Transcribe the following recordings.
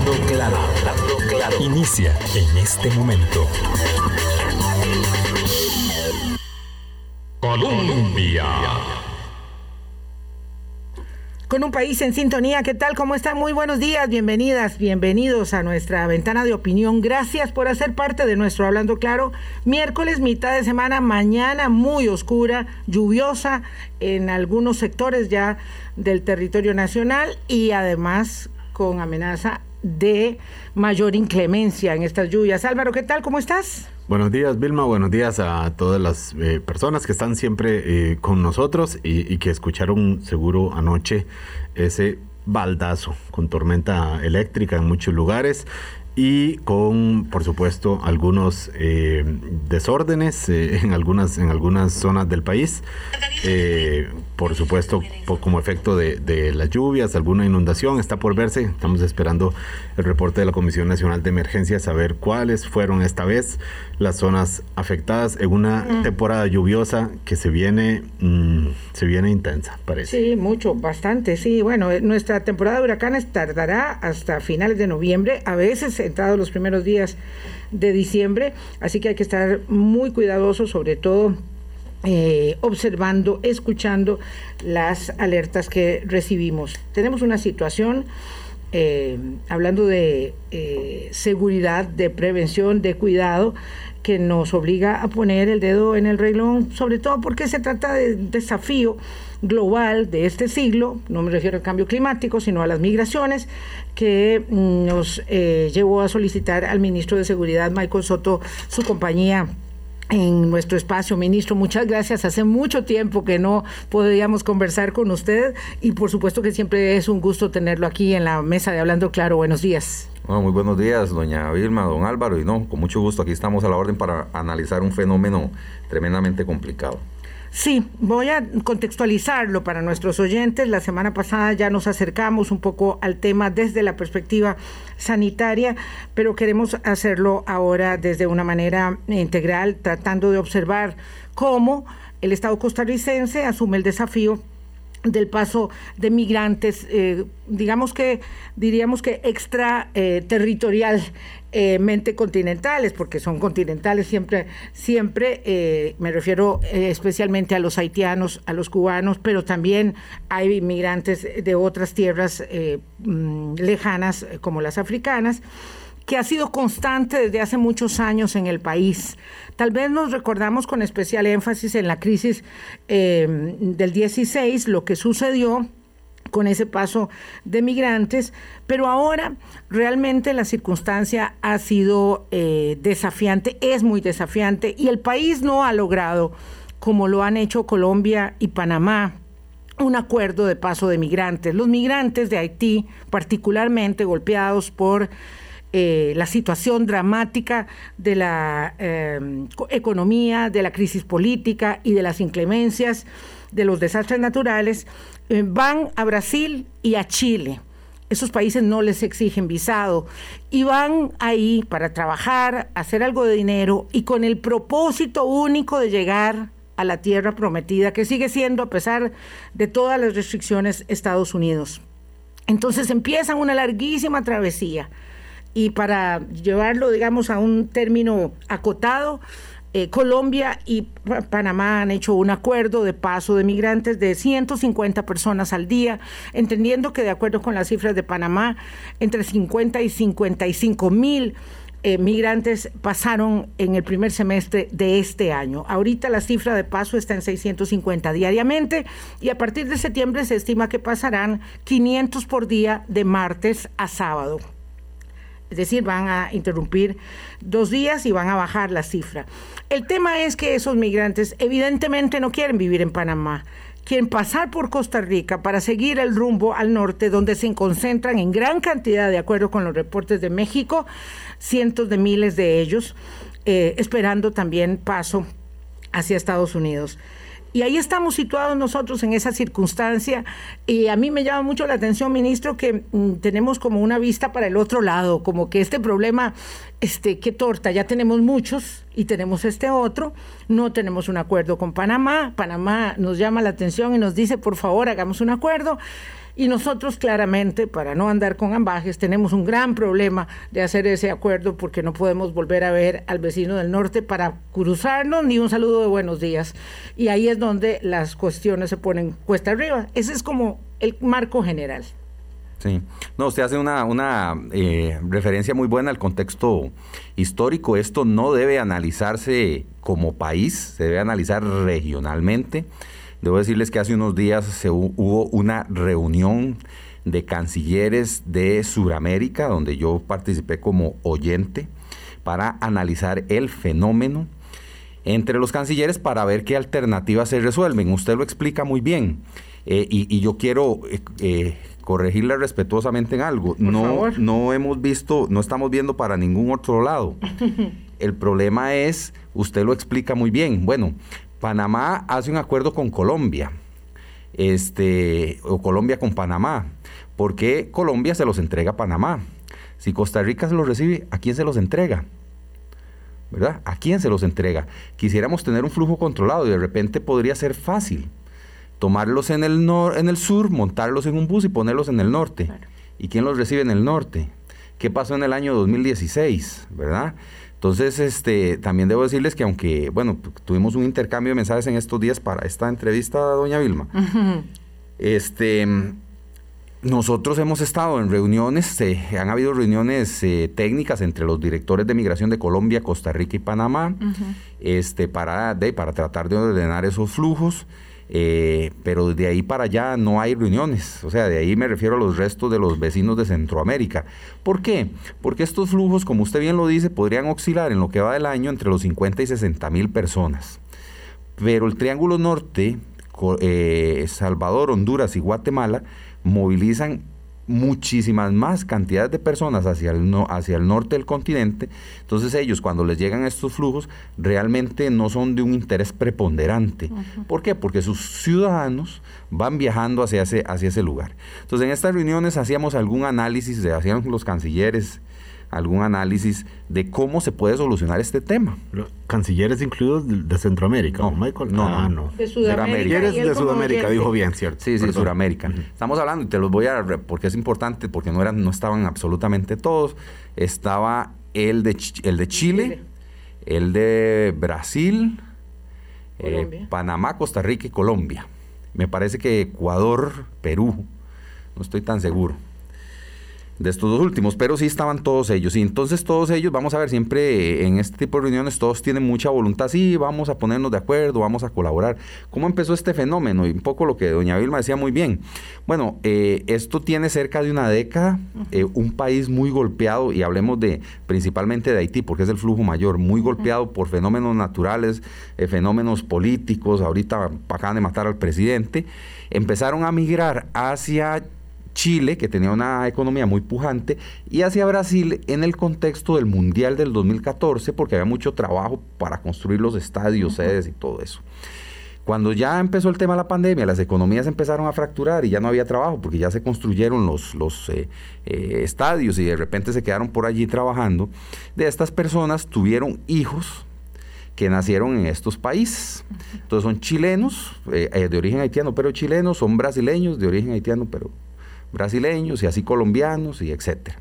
Hablando claro, hablando claro. Inicia en este momento. Colombia. Con un país en sintonía, ¿qué tal? ¿Cómo están? Muy buenos días, bienvenidas, bienvenidos a nuestra ventana de opinión. Gracias por hacer parte de nuestro Hablando Claro. Miércoles, mitad de semana, mañana muy oscura, lluviosa en algunos sectores ya del territorio nacional y además con amenaza de mayor inclemencia en estas lluvias. Álvaro, ¿qué tal? ¿Cómo estás? Buenos días, Vilma. Buenos días a todas las eh, personas que están siempre eh, con nosotros y, y, que escucharon seguro anoche ese baldazo con tormenta eléctrica en muchos lugares y con, por supuesto, algunos eh, desórdenes eh, en, algunas, en algunas zonas del país. Eh, por supuesto, como efecto de, de, las lluvias, alguna inundación está por verse. Estamos esperando el reporte de la Comisión Nacional de Emergencia, saber cuáles fueron esta vez las zonas afectadas en una mm. temporada lluviosa que se viene, mmm, se viene intensa, parece. Sí, mucho, bastante, sí. Bueno, nuestra temporada de huracanes tardará hasta finales de noviembre, a veces entrados los primeros días de diciembre, así que hay que estar muy cuidadosos, sobre todo eh, observando, escuchando las alertas que recibimos. Tenemos una situación, eh, hablando de eh, seguridad, de prevención, de cuidado, que nos obliga a poner el dedo en el reglón, sobre todo porque se trata de desafío global de este siglo, no me refiero al cambio climático, sino a las migraciones, que nos eh, llevó a solicitar al ministro de Seguridad, Michael Soto, su compañía en nuestro espacio, ministro. Muchas gracias. Hace mucho tiempo que no podíamos conversar con usted y por supuesto que siempre es un gusto tenerlo aquí en la mesa de Hablando Claro. Buenos días. Bueno, muy buenos días, doña Vilma, don Álvaro, y no, con mucho gusto aquí estamos a la orden para analizar un fenómeno tremendamente complicado. Sí, voy a contextualizarlo para nuestros oyentes. La semana pasada ya nos acercamos un poco al tema desde la perspectiva sanitaria, pero queremos hacerlo ahora desde una manera integral, tratando de observar cómo el Estado costarricense asume el desafío del paso de migrantes, eh, digamos que diríamos que extraterritorial mente continentales, porque son continentales siempre, siempre eh, me refiero eh, especialmente a los haitianos, a los cubanos, pero también hay inmigrantes de otras tierras eh, mm, lejanas como las africanas que ha sido constante desde hace muchos años en el país. Tal vez nos recordamos con especial énfasis en la crisis eh, del 16, lo que sucedió con ese paso de migrantes, pero ahora realmente la circunstancia ha sido eh, desafiante, es muy desafiante, y el país no ha logrado, como lo han hecho Colombia y Panamá, un acuerdo de paso de migrantes. Los migrantes de Haití, particularmente golpeados por eh, la situación dramática de la eh, economía, de la crisis política y de las inclemencias de los desastres naturales, van a Brasil y a Chile. Esos países no les exigen visado y van ahí para trabajar, hacer algo de dinero y con el propósito único de llegar a la tierra prometida, que sigue siendo, a pesar de todas las restricciones, Estados Unidos. Entonces empiezan una larguísima travesía y para llevarlo, digamos, a un término acotado, eh, Colombia y Panamá han hecho un acuerdo de paso de migrantes de 150 personas al día, entendiendo que de acuerdo con las cifras de Panamá, entre 50 y 55 mil eh, migrantes pasaron en el primer semestre de este año. Ahorita la cifra de paso está en 650 diariamente y a partir de septiembre se estima que pasarán 500 por día de martes a sábado es decir, van a interrumpir dos días y van a bajar la cifra. El tema es que esos migrantes evidentemente no quieren vivir en Panamá, quieren pasar por Costa Rica para seguir el rumbo al norte, donde se concentran en gran cantidad, de acuerdo con los reportes de México, cientos de miles de ellos, eh, esperando también paso hacia Estados Unidos. Y ahí estamos situados nosotros en esa circunstancia. Y a mí me llama mucho la atención, ministro, que mm, tenemos como una vista para el otro lado, como que este problema, este, qué torta, ya tenemos muchos y tenemos este otro, no tenemos un acuerdo con Panamá. Panamá nos llama la atención y nos dice, por favor, hagamos un acuerdo. Y nosotros claramente, para no andar con ambajes, tenemos un gran problema de hacer ese acuerdo porque no podemos volver a ver al vecino del norte para cruzarnos ni un saludo de buenos días. Y ahí es donde las cuestiones se ponen cuesta arriba. Ese es como el marco general. Sí, no, usted hace una, una eh, referencia muy buena al contexto histórico. Esto no debe analizarse como país, se debe analizar regionalmente. Debo decirles que hace unos días se, hubo una reunión de cancilleres de Sudamérica, donde yo participé como oyente, para analizar el fenómeno entre los cancilleres para ver qué alternativas se resuelven. Usted lo explica muy bien. Eh, y, yo quiero eh, corregirle respetuosamente en algo. no, no hemos visto, no estamos viendo para ningún otro lado. El problema es, usted lo explica muy bien. Bueno, Panamá hace un acuerdo con Colombia, este, o Colombia con Panamá. ¿Por qué Colombia se los entrega a Panamá? Si Costa Rica se los recibe, ¿a quién se los entrega? ¿Verdad? ¿A quién se los entrega? Quisiéramos tener un flujo controlado y de repente podría ser fácil tomarlos en el, en el sur, montarlos en un bus y ponerlos en el norte. ¿Y quién los recibe en el norte? ¿Qué pasó en el año 2016? ¿Verdad? Entonces, este, también debo decirles que aunque, bueno, tuvimos un intercambio de mensajes en estos días para esta entrevista a doña Vilma, este, nosotros hemos estado en reuniones, han habido reuniones eh, técnicas entre los directores de migración de Colombia, Costa Rica y Panamá, este, para, de, para tratar de ordenar esos flujos. Eh, pero de ahí para allá no hay reuniones, o sea, de ahí me refiero a los restos de los vecinos de Centroamérica. ¿Por qué? Porque estos flujos, como usted bien lo dice, podrían oscilar en lo que va del año entre los 50 y 60 mil personas. Pero el Triángulo Norte, eh, Salvador, Honduras y Guatemala, movilizan muchísimas más cantidades de personas hacia el, hacia el norte del continente, entonces ellos cuando les llegan estos flujos realmente no son de un interés preponderante. ¿Por qué? Porque sus ciudadanos van viajando hacia ese, hacia ese lugar. Entonces en estas reuniones hacíamos algún análisis, hacían los cancilleres algún análisis de cómo se puede solucionar este tema. ¿Cancilleres incluidos de Centroamérica? No, Michael. No, ah, no, De Sudamérica. de Sudamérica, dijo bien, ¿cierto? Sí, sí, Sudamérica. Estamos hablando, y te los voy a, porque es importante, porque no, eran, no estaban absolutamente todos. Estaba el de, el de Chile, el de Brasil, eh, Panamá, Costa Rica y Colombia. Me parece que Ecuador, Perú, no estoy tan seguro de estos dos últimos, pero sí estaban todos ellos. Y entonces todos ellos, vamos a ver, siempre en este tipo de reuniones todos tienen mucha voluntad, sí, vamos a ponernos de acuerdo, vamos a colaborar. ¿Cómo empezó este fenómeno? Y un poco lo que doña Vilma decía muy bien. Bueno, eh, esto tiene cerca de una década, eh, un país muy golpeado, y hablemos de principalmente de Haití, porque es el flujo mayor, muy golpeado por fenómenos naturales, eh, fenómenos políticos, ahorita acaban de matar al presidente, empezaron a migrar hacia Chile, que tenía una economía muy pujante, y hacia Brasil en el contexto del Mundial del 2014, porque había mucho trabajo para construir los estadios, sedes y todo eso. Cuando ya empezó el tema de la pandemia, las economías empezaron a fracturar y ya no había trabajo porque ya se construyeron los, los eh, eh, estadios y de repente se quedaron por allí trabajando. De estas personas tuvieron hijos que nacieron en estos países. Entonces son chilenos, eh, de origen haitiano, pero chilenos, son brasileños de origen haitiano, pero brasileños y así colombianos y etcétera.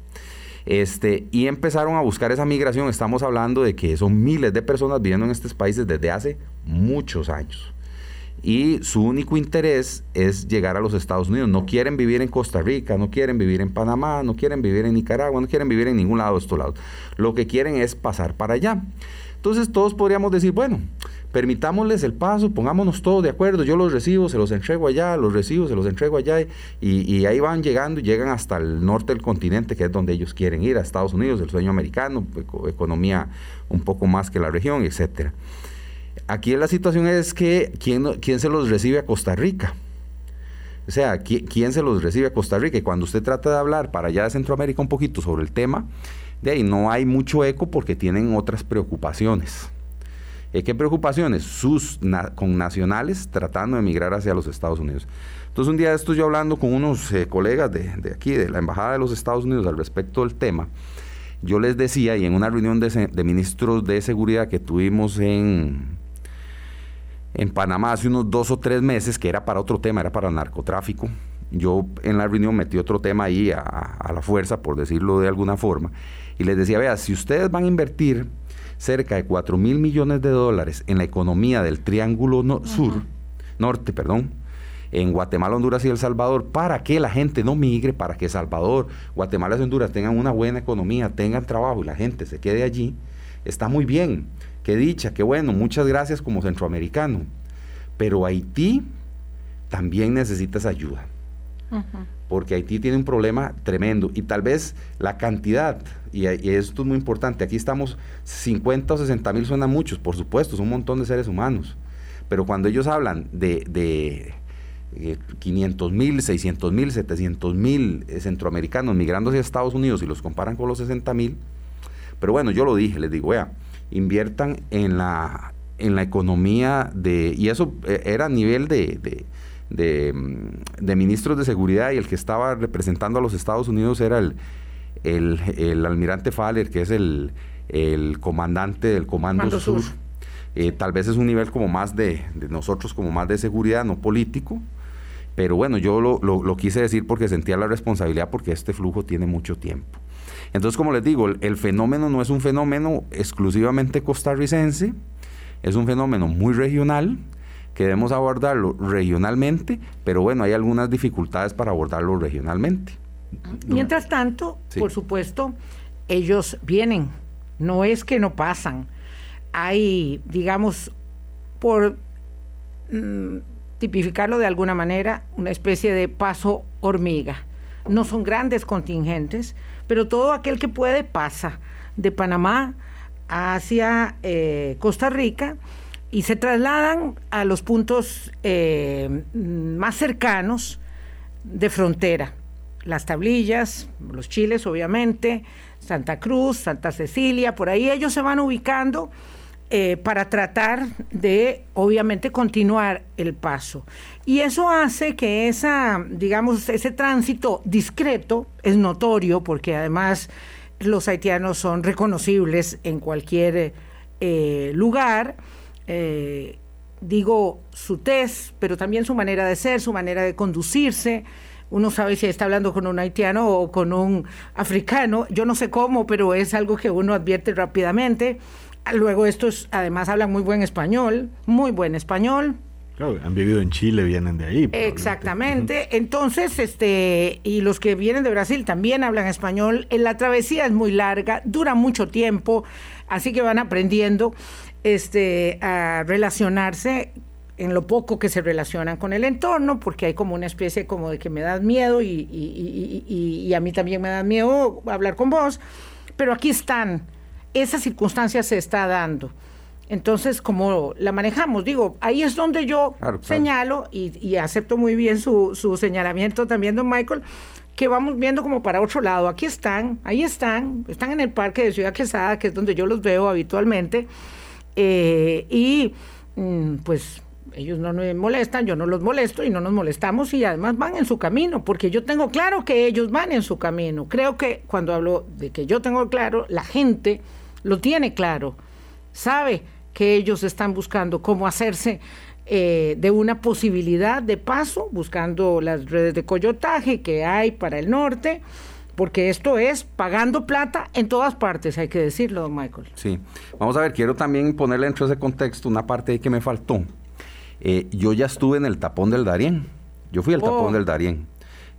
Este, y empezaron a buscar esa migración. Estamos hablando de que son miles de personas viviendo en estos países desde hace muchos años. Y su único interés es llegar a los Estados Unidos. No quieren vivir en Costa Rica, no quieren vivir en Panamá, no quieren vivir en Nicaragua, no quieren vivir en ningún lado de estos lados. Lo que quieren es pasar para allá. Entonces todos podríamos decir, bueno, permitámosles el paso, pongámonos todos de acuerdo, yo los recibo, se los entrego allá, los recibo, se los entrego allá, y, ahí van llegando y llegan hasta el norte del continente, que es donde ellos quieren ir, a Estados Unidos, el sueño americano, economía un poco más que la región, etcétera. Aquí la situación es que ¿quién, quién se los recibe a Costa Rica? O sea, ¿quién, se los recibe a Costa Rica? Y cuando usted trata de hablar para allá de Centroamérica un poquito sobre el tema, de ahí no hay mucho eco porque tienen otras preocupaciones. Eh, ¿Qué preocupaciones? Sus con nacionales tratando de emigrar hacia los Estados Unidos. Entonces un día estoy yo hablando con unos eh, colegas de, aquí, de la Embajada de los Estados Unidos al respecto del tema. Yo les decía, y en una reunión de, de ministros de seguridad que tuvimos en, en Panamá hace unos dos o tres meses, que era para otro tema, era para narcotráfico, yo en la reunión metí otro tema ahí a, a la fuerza, por decirlo de alguna forma, y les decía, vea, si ustedes van a invertir cerca de 4 mil millones de dólares en la economía del Triángulo Sur, Norte, perdón, en Guatemala, Honduras y El Salvador, para que la gente no migre, para que Salvador, Guatemala y Honduras tengan una buena economía, tengan trabajo y la gente se quede allí, está muy bien. Qué dicha, qué bueno, muchas gracias como centroamericano. Pero Haití también necesita esa ayuda. Porque Haití tiene un problema tremendo y tal vez la cantidad, y, esto es muy importante, aquí estamos 50 o 60 mil suenan muchos, por supuesto, son un montón de seres humanos, pero cuando ellos hablan de, de 500 mil, 600 mil, 700 mil eh, centroamericanos migrando hacia Estados Unidos y los comparan con los 60 mil, pero bueno, yo lo dije, les digo, vea, inviertan en la, en la economía de, y eso eh, era a nivel de de, ministros de seguridad y el que estaba representando a los Estados Unidos era el, el, almirante Faller, que es el, comandante del Comando Sur. Eh, tal vez es un nivel como más de, nosotros, como más de seguridad, no político. Pero bueno, yo lo, lo, quise decir porque sentía la responsabilidad porque este flujo tiene mucho tiempo. Entonces, como les digo, el fenómeno no es un fenómeno exclusivamente costarricense, es un fenómeno muy regional que debemos abordarlo regionalmente, pero bueno, hay algunas dificultades para abordarlo regionalmente. Mientras tanto, por supuesto, ellos vienen, no es que no pasan. Hay, digamos, por mm, tipificarlo de alguna manera, una especie de paso hormiga. No son grandes contingentes, pero todo aquel que puede pasa de Panamá hacia eh, Costa Rica y se trasladan a los puntos eh, más cercanos de frontera. Las tablillas, los chiles obviamente, Santa Cruz, Santa Cecilia, por ahí ellos se van ubicando eh, para tratar de, obviamente, continuar el paso. Y eso hace que esa, digamos, ese tránsito discreto es notorio, porque además los haitianos son reconocibles en cualquier eh, lugar eh, digo, su test, pero también su manera de ser, su manera de conducirse. Uno sabe si está hablando con un haitiano o con un africano. Yo no sé cómo, pero es algo que uno advierte rápidamente. Luego estos además hablan muy buen español, muy buen español. Claro, han vivido en Chile, vienen de ahí. Exactamente. Entonces, este, y los que vienen de Brasil también hablan español. La travesía es muy larga, dura mucho tiempo, así que van aprendiendo este, a relacionarse en lo poco que se relacionan con el entorno, porque hay como una especie como de que me das miedo y, y, a mí también me da miedo hablar con vos, pero aquí están, esa circunstancia se está dando. Entonces, como la manejamos? Digo, ahí es donde yo señalo y, acepto muy bien su, su señalamiento también, don Michael, que vamos viendo como para otro lado. Aquí están, ahí están, están en el parque de Ciudad Quesada, que es donde yo los veo habitualmente eh, y mm, pues ellos no me molestan, yo no los molesto y no nos molestamos y además van en su camino, porque yo tengo claro que ellos van en su camino. Creo que cuando hablo de que yo tengo claro, la gente lo tiene claro, sabe que ellos están buscando cómo hacerse eh, de una posibilidad de paso, buscando las redes de coyotaje que hay para el norte porque esto es pagando plata en todas partes, hay que decirlo, don Michael. Sí, vamos a ver, quiero también ponerle dentro de ese contexto una parte ahí que me faltó. Eh, yo ya estuve en el tapón del Darién, yo fui al tapón oh. del Darién.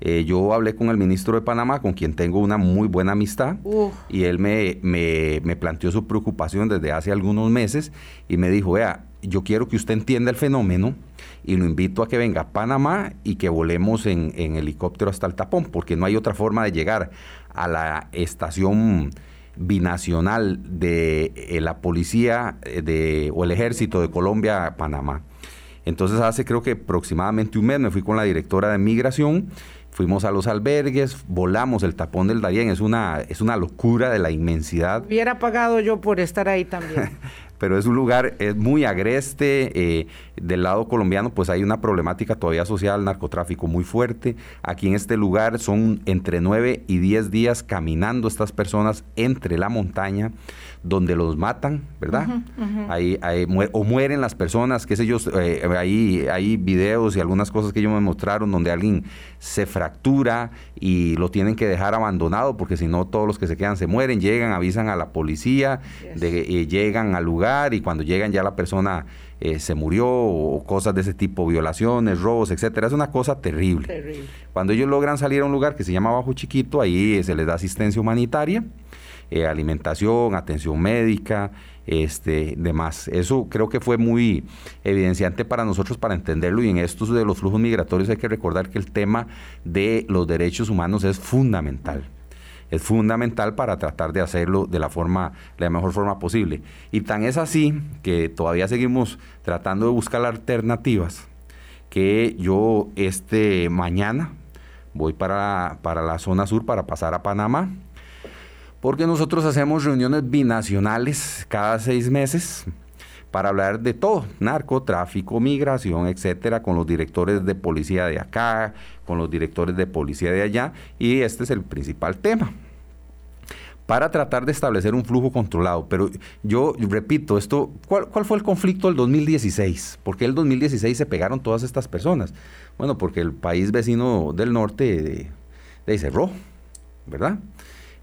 Eh, yo hablé con el ministro de Panamá, con quien tengo una muy buena amistad, y él me, me, me, planteó su preocupación desde hace algunos meses y me dijo, vea, yo quiero que usted entienda el fenómeno y lo invito a que venga a Panamá y que volemos en, helicóptero hasta el tapón, porque no hay otra forma de llegar a la estación binacional de eh, la policía eh, de, o el ejército de Colombia a Panamá. Entonces hace creo que aproximadamente un mes me fui con la directora de migración, fuimos a los albergues, volamos el tapón del Darién, es una, es una locura de la inmensidad. Hubiera pagado yo por estar ahí también. pero es un lugar es muy agreste, eh, del lado colombiano, pues hay una problemática todavía social, narcotráfico muy fuerte. Aquí en este lugar son entre 9 y 10 días caminando estas personas entre la montaña, donde los matan, ¿verdad? Ahí, o mueren las personas, qué sé yo, eh, ahí hay videos y algunas cosas que ellos me mostraron donde alguien se fractura y lo tienen que dejar abandonado porque si no todos los que se quedan se mueren, llegan, avisan a la policía, de, eh, llegan al lugar y cuando llegan ya la persona eh, se murió o cosas de ese tipo, violaciones, robos, etcétera. Es una cosa terrible. Cuando ellos logran salir a un lugar que se llama Bajo Chiquito, ahí se les da asistencia humanitaria, eh, alimentación, atención médica, este, demás. Eso creo que fue muy evidenciante para nosotros para entenderlo y en estos de los flujos migratorios hay que recordar que el tema de los derechos humanos es fundamental es fundamental para tratar de hacerlo de la forma, la mejor forma posible. Y tan es así que todavía seguimos tratando de buscar alternativas que yo este mañana voy para, para la zona sur para pasar a Panamá, porque nosotros hacemos reuniones binacionales cada seis meses para hablar de todo, narcotráfico, migración, etcétera, con los directores de policía de acá, con los directores de policía de allá, y este es el principal tema para tratar de establecer un flujo controlado. Pero yo repito, esto, ¿cuál, fue el conflicto del 2016? ¿Por qué el 2016 se pegaron todas estas personas? Bueno, porque el país vecino del norte de, cerró, ¿verdad?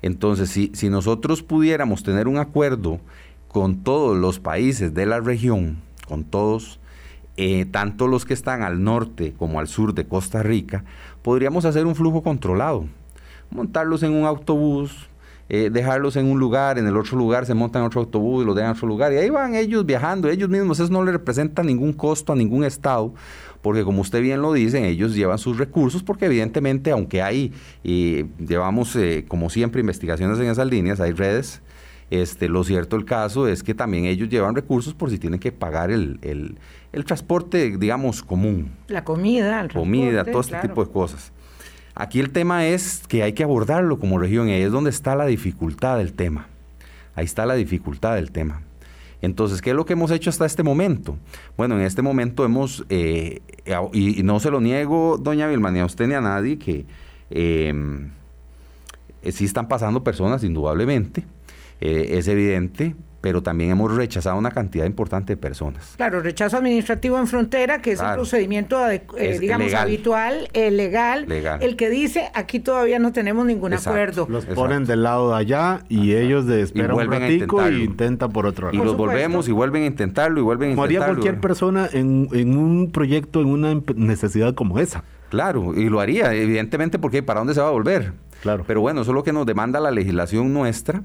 Entonces, si, si nosotros pudiéramos tener un acuerdo con todos los países de la región, con todos, eh, tanto los que están al norte como al sur de Costa Rica, podríamos hacer un flujo controlado. Montarlos en un autobús, eh, dejarlos en un lugar, en el otro lugar se montan en otro autobús y los dejan en otro lugar. Y ahí van ellos viajando, ellos mismos, eso no le representa ningún costo a ningún Estado, porque como usted bien lo dice, ellos llevan sus recursos, porque evidentemente, aunque hay, y llevamos eh, como siempre investigaciones en esas líneas, hay redes este, lo cierto el caso es que también ellos llevan recursos por si tienen que pagar el, el, transporte, digamos, común. La comida, el Comida, todo este tipo de cosas. Aquí el tema es que hay que abordarlo como región y ahí es donde está la dificultad del tema. Ahí está la dificultad del tema. Entonces, ¿qué es lo que hemos hecho hasta este momento? Bueno, en este momento hemos, eh, y, no se lo niego, doña Vilma, ni a usted ni a nadie, que eh, sí están pasando personas, indudablemente, eh, es evidente, pero también hemos rechazado una cantidad importante de personas. Claro, rechazo administrativo en frontera, que es el procedimiento, eh, digamos, habitual, eh, legal, el que dice aquí todavía no tenemos ningún acuerdo. Los ponen del lado de allá y ellos de esperan un ratico y intentan por otro lado. Y los volvemos y vuelven a intentarlo y vuelven a intentarlo. Como haría cualquier persona en, en un proyecto, en una necesidad como esa. Claro, y lo haría, evidentemente, porque ¿para dónde se va a volver? Claro. Pero bueno, eso es lo que nos demanda la legislación nuestra,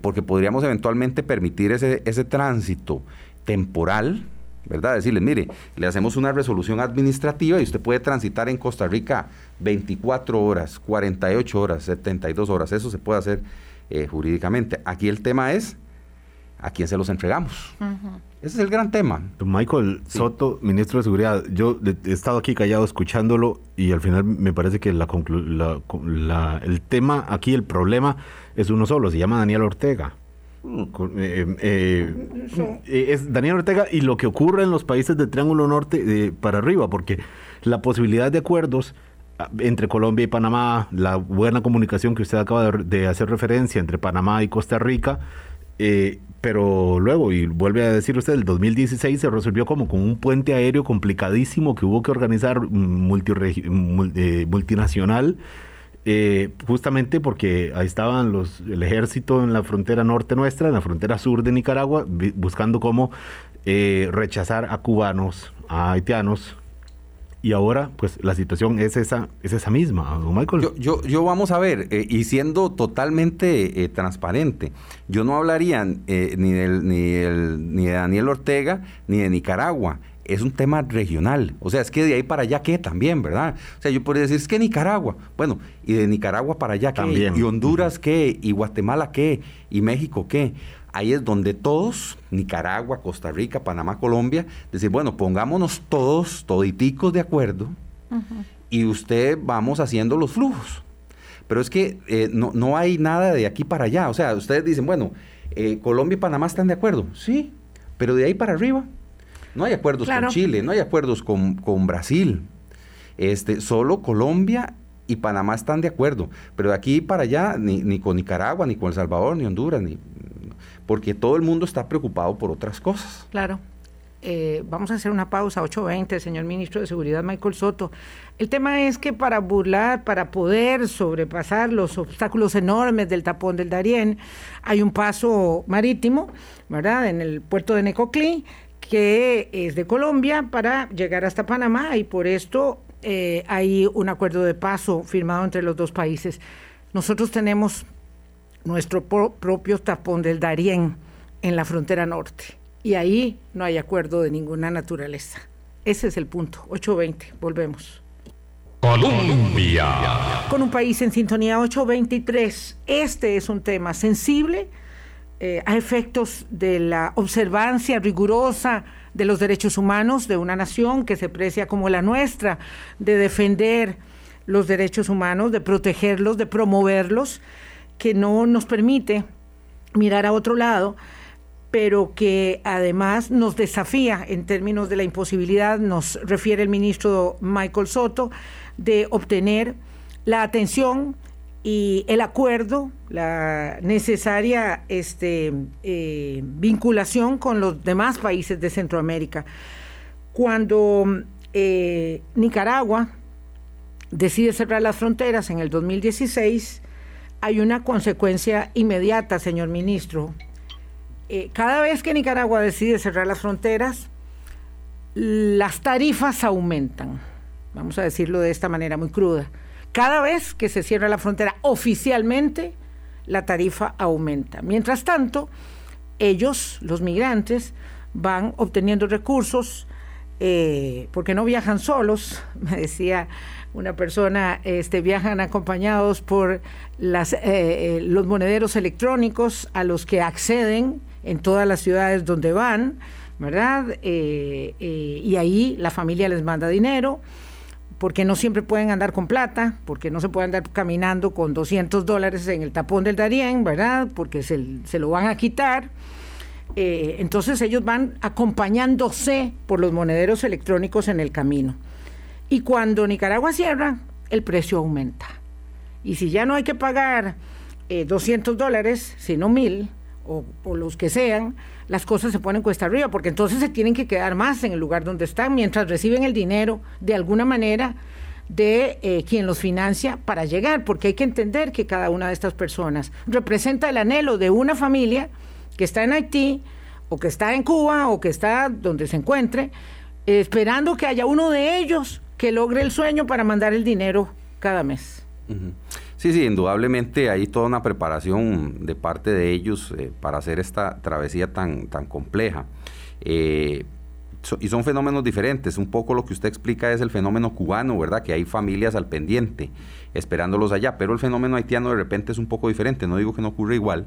porque podríamos eventualmente permitir ese, ese tránsito temporal, ¿verdad? Decirles, mire, le hacemos una resolución administrativa y usted puede transitar en Costa Rica 24 horas, 48 horas, 72 horas, eso se puede hacer eh, jurídicamente. Aquí el tema es a quién se los entregamos. Ese es el gran tema. Michael Soto, ministro de Seguridad, yo he estado aquí callado escuchándolo y al final me parece que la, el tema aquí, el problema es uno solo, se llama Daniel Ortega. Eh, eh, eh, es Daniel Ortega y lo que ocurre en los países del Triángulo Norte para arriba, porque la posibilidad de acuerdos ah, entre Colombia y Panamá, la buena comunicación que usted acaba de, hacer referencia entre Panamá y Costa Rica, eh, pero luego, y vuelve a decir usted, el 2016 se resolvió como con un puente aéreo complicadísimo que hubo que organizar eh, multinacional, eh, justamente porque ahí estaban los, el ejército en la frontera norte nuestra, en la frontera sur de Nicaragua, buscando cómo eh, rechazar a cubanos, a haitianos, y ahora pues la situación es esa es esa misma Michael yo yo, yo vamos a ver eh, y siendo totalmente eh, transparente yo no hablaría eh, ni del, ni ni de Daniel Ortega ni de Nicaragua es un tema regional. O sea, es que de ahí para allá qué también, ¿verdad? O sea, yo podría decir, es que Nicaragua. Bueno, y de Nicaragua para allá qué. Y Honduras qué. Y Guatemala qué. Y México qué ahí es donde todos, Nicaragua, Costa Rica, Panamá, Colombia, decir, bueno, pongámonos todos, toditicos de acuerdo, y usted vamos haciendo los flujos. Pero es que eh, no, hay nada de aquí para allá. O sea, ustedes dicen, bueno, eh, Colombia y Panamá están de acuerdo. Sí, pero de ahí para arriba. No hay acuerdos con Chile, no hay acuerdos con, con Brasil. Este, solo Colombia y Panamá están de acuerdo, pero de aquí para allá ni, ni, con Nicaragua, ni con El Salvador, ni Honduras, ni porque todo el mundo está preocupado por otras cosas. Claro. Eh, vamos a hacer una pausa, 8.20, señor ministro de Seguridad Michael Soto. El tema es que para burlar, para poder sobrepasar los obstáculos enormes del tapón del Darién, hay un paso marítimo, ¿verdad?, en el puerto de Necoclí, que es de Colombia para llegar hasta Panamá y por esto eh, hay un acuerdo de paso firmado entre los dos países. Nosotros tenemos nuestro propio tapón del Darién en la frontera norte y ahí no hay acuerdo de ninguna naturaleza. Ese es el punto. 820, volvemos. Colombia. Con un país en sintonía 823. Este es un tema sensible eh, a efectos de la observancia rigurosa de los derechos humanos de una nación que se precia como la nuestra, de defender los derechos humanos, de protegerlos, de promoverlos, que no nos permite mirar a otro lado pero que además nos desafía en términos de la imposibilidad, nos refiere el ministro Michael Soto, de obtener la atención y el acuerdo, la necesaria este, eh, vinculación con los demás países de Centroamérica. Cuando eh, Nicaragua decide cerrar las fronteras en el 2016, hay una consecuencia inmediata, señor ministro, eh, cada vez que Nicaragua decide cerrar las fronteras, las tarifas aumentan. Vamos a decirlo de esta manera muy cruda. Cada vez que se cierra la frontera oficialmente, la tarifa aumenta. Mientras tanto, ellos, los migrantes, van obteniendo recursos eh, porque no viajan solos, me decía una persona, este, viajan acompañados por las, eh, los monederos electrónicos a los que acceden en todas las ciudades donde van, ¿verdad? Eh, eh, y ahí la familia les manda dinero, porque no siempre pueden andar con plata, porque no se puede andar caminando con 200 dólares en el tapón del Darién, ¿verdad? Porque se, se lo van a quitar. Eh, entonces ellos van acompañándose por los monederos electrónicos en el camino. Y cuando Nicaragua cierra, el precio aumenta. Y si ya no hay que pagar 200 dólares, sino mil, o, los que sean, las cosas se ponen cuesta arriba, porque entonces se tienen que quedar más en el lugar donde están mientras reciben el dinero de alguna manera de eh, quien los financia para llegar, porque hay que entender que cada una de estas personas representa el anhelo de una familia que está en Haití o que está en Cuba o que está donde se encuentre, esperando que haya uno de ellos que logre el sueño para mandar el dinero cada mes. Sí, sí, indudablemente hay toda una preparación de parte de ellos eh, para hacer esta travesía tan, tan compleja. Eh, y son fenómenos diferentes. Un poco lo que usted explica es el fenómeno cubano, ¿verdad? Que hay familias al pendiente esperándolos allá, pero el fenómeno haitiano de repente es un poco diferente. No digo que no ocurra igual,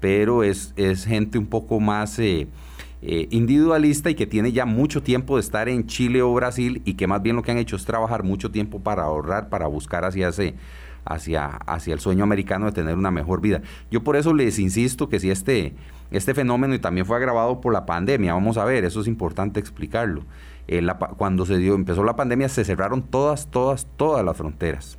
pero es, es gente un poco más... Eh, individualista y que tiene ya mucho tiempo de estar en Chile o Brasil y que más bien lo que han hecho es trabajar mucho tiempo para ahorrar, para buscar hacia hacia, hacia el sueño americano de tener una mejor vida. Yo por eso les insisto que si este, este fenómeno y también fue agravado por la pandemia, vamos a ver, eso es importante explicarlo. Eh, cuando se dio, empezó la pandemia se cerraron todas, todas, todas las fronteras.